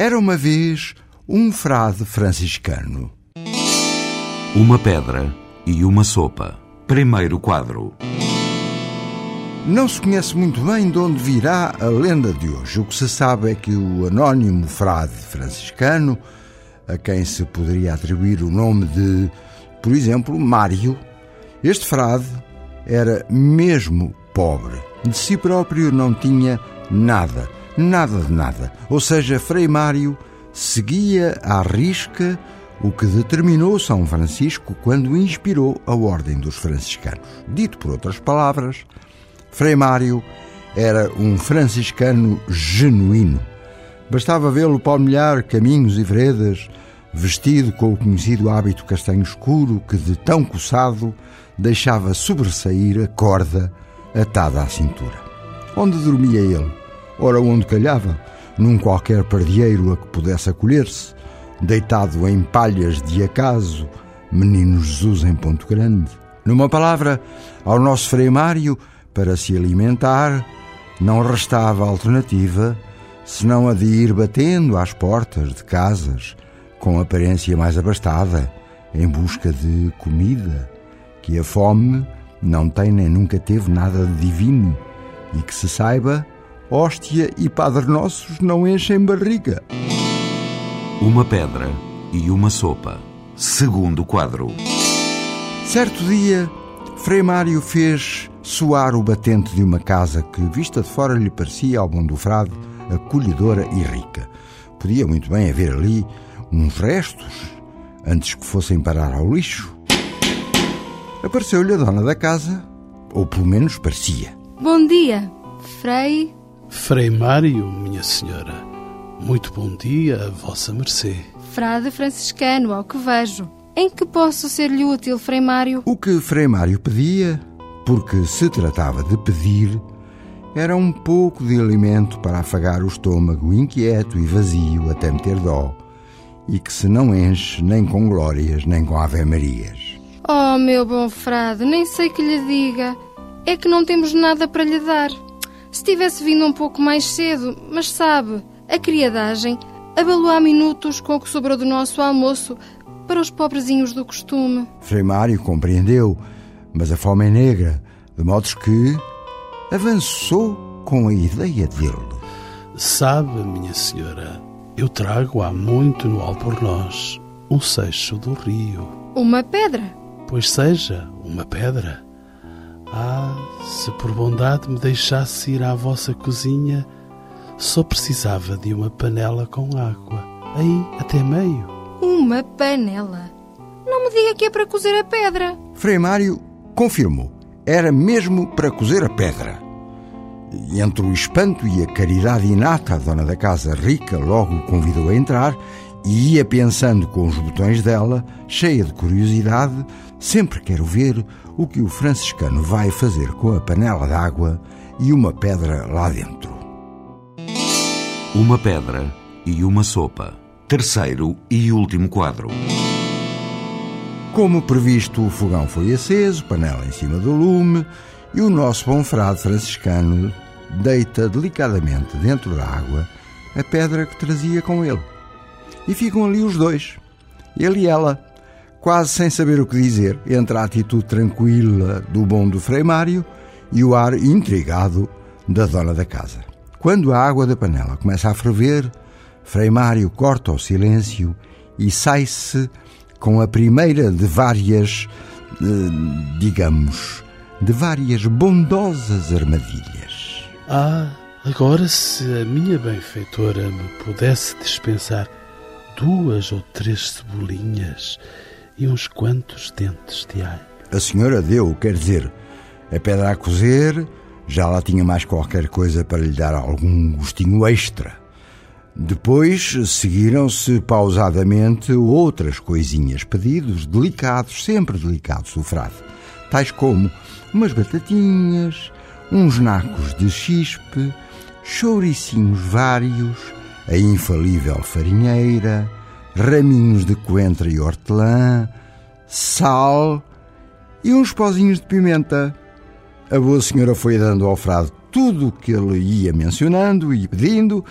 Era uma vez um frade franciscano. Uma pedra e uma sopa. Primeiro quadro. Não se conhece muito bem de onde virá a lenda de hoje. O que se sabe é que o anónimo frade franciscano, a quem se poderia atribuir o nome de, por exemplo, Mário, este frade era mesmo pobre. De si próprio não tinha nada nada de nada. Ou seja, Frei Mário seguia à risca o que determinou São Francisco quando inspirou a Ordem dos Franciscanos. Dito por outras palavras, Frei Mário era um franciscano genuíno. Bastava vê-lo palmilhar caminhos e veredas, vestido com o conhecido hábito castanho escuro que, de tão coçado, deixava sobressair a corda atada à cintura. Onde dormia ele? Ora onde calhava, num qualquer pardieiro a que pudesse acolher-se, deitado em palhas de acaso, menino Jesus em Ponto Grande. Numa palavra, ao nosso Frei Mário, para se alimentar, não restava alternativa senão a de ir batendo às portas de casas com aparência mais abastada, em busca de comida, que a fome não tem nem nunca teve nada de divino, e que se saiba, hóstia e Padre Nossos não enchem barriga. Uma pedra e uma sopa. Segundo quadro. Certo dia, Frei Mário fez soar o batente de uma casa que, vista de fora, lhe parecia, ao bom do frade, acolhedora e rica. Podia muito bem haver ali uns restos antes que fossem parar ao lixo. Apareceu-lhe a dona da casa, ou pelo menos parecia. Bom dia, Frei Frei Mário, minha senhora, muito bom dia a vossa mercê. Frade franciscano, ao que vejo. Em que posso ser-lhe útil, Frei Mário? O que Frei Mário pedia, porque se tratava de pedir, era um pouco de alimento para afagar o estômago inquieto e vazio até meter dó, e que se não enche nem com glórias nem com ave-marias. Oh, meu bom frade, nem sei que lhe diga. É que não temos nada para lhe dar. Se tivesse vindo um pouco mais cedo, mas sabe, a criadagem abalou há minutos com o que sobrou do nosso almoço para os pobrezinhos do costume. Frei Mário compreendeu, mas a fome é negra, de modo que avançou com a ideia dele. Sabe, minha senhora, eu trago há muito no Albornoz um seixo do rio. Uma pedra? Pois seja, uma pedra. Ah, se por bondade me deixasse ir à vossa cozinha, só precisava de uma panela com água. Aí, até meio. Uma panela? Não me diga que é para cozer a pedra. Frei Mário confirmou. Era mesmo para cozer a pedra. E entre o espanto e a caridade inata, a dona da casa rica logo o convidou a entrar e ia pensando com os botões dela, cheia de curiosidade, sempre quero ver o que o franciscano vai fazer com a panela d'água e uma pedra lá dentro. Uma pedra e uma sopa. Terceiro e último quadro. Como previsto, o fogão foi aceso, panela em cima do lume, e o nosso bom frade franciscano deita delicadamente dentro da água a pedra que trazia com ele. E ficam ali os dois, ele e ela, quase sem saber o que dizer, entre a atitude tranquila do bom do Frei Mário e o ar intrigado da dona da casa. Quando a água da panela começa a ferver, Frei Mário corta o silêncio e sai-se com a primeira de várias, eh, digamos, de várias bondosas armadilhas. Ah, agora se a minha benfeitora me pudesse dispensar duas ou três cebolinhas e uns quantos dentes de alho. A senhora deu, quer dizer, a pedra a cozer, já lá tinha mais qualquer coisa para lhe dar algum gostinho extra. Depois seguiram-se pausadamente outras coisinhas, pedidos delicados, sempre delicados do frade, tais como umas batatinhas, uns nacos de chispe, chouricinhos vários, a infalível farinheira, raminhos de coentro e hortelã, sal e uns pozinhos de pimenta. A boa senhora foi dando ao frade tudo o que ele ia mencionando e pedindo,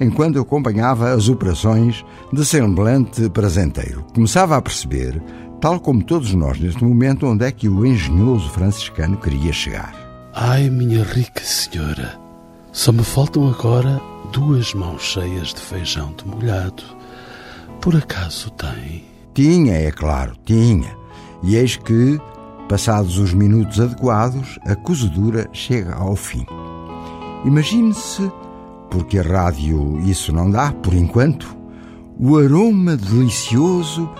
enquanto eu acompanhava as operações de semblante prazenteiro. Começava a perceber, tal como todos nós neste momento, onde é que o engenhoso franciscano queria chegar. Ai, minha rica senhora, só me faltam agora duas mãos cheias de feijão de molhado. Por acaso tem? Tinha, é claro, tinha. E eis que, passados os minutos adequados, a cozedura chega ao fim. Imagine-se porque a rádio isso não dá, por enquanto, o aroma delicioso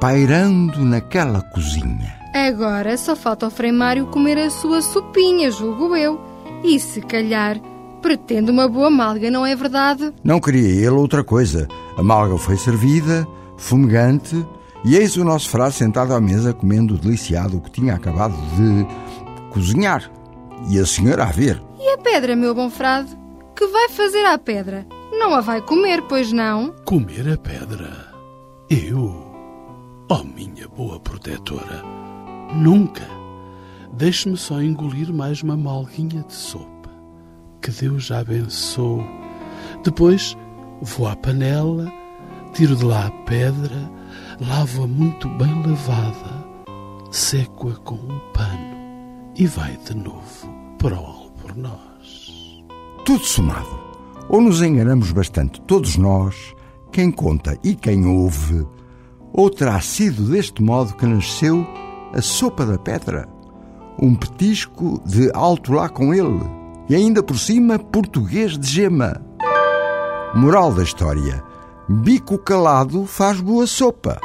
pairando naquela cozinha. Agora só falta ao Frei Mário comer a sua sopinha, julgo eu. E se calhar pretende uma boa malga, não é verdade? Não queria ele outra coisa. A malga foi servida, fumegante, e eis o nosso frade sentado à mesa comendo o deliciado que tinha acabado de cozinhar. E a senhora a ver. E a pedra, meu bom frade? Que vai fazer à pedra? Não a vai comer, pois não? Comer a pedra? Eu? Oh, minha boa protetora, nunca! Deixe-me só engolir mais uma malguinha de sopa. Que Deus a abençoe. Depois vou à panela, tiro de lá a pedra, lavo-a muito bem lavada, seco-a com um pano e vai de novo para o albornoz tudo somado. Ou nos enganamos bastante, todos nós, quem conta e quem ouve, ou terá sido deste modo que nasceu a sopa da pedra, um petisco de alto lá com ele, e ainda por cima português de gema. Moral da história: bico calado faz boa sopa.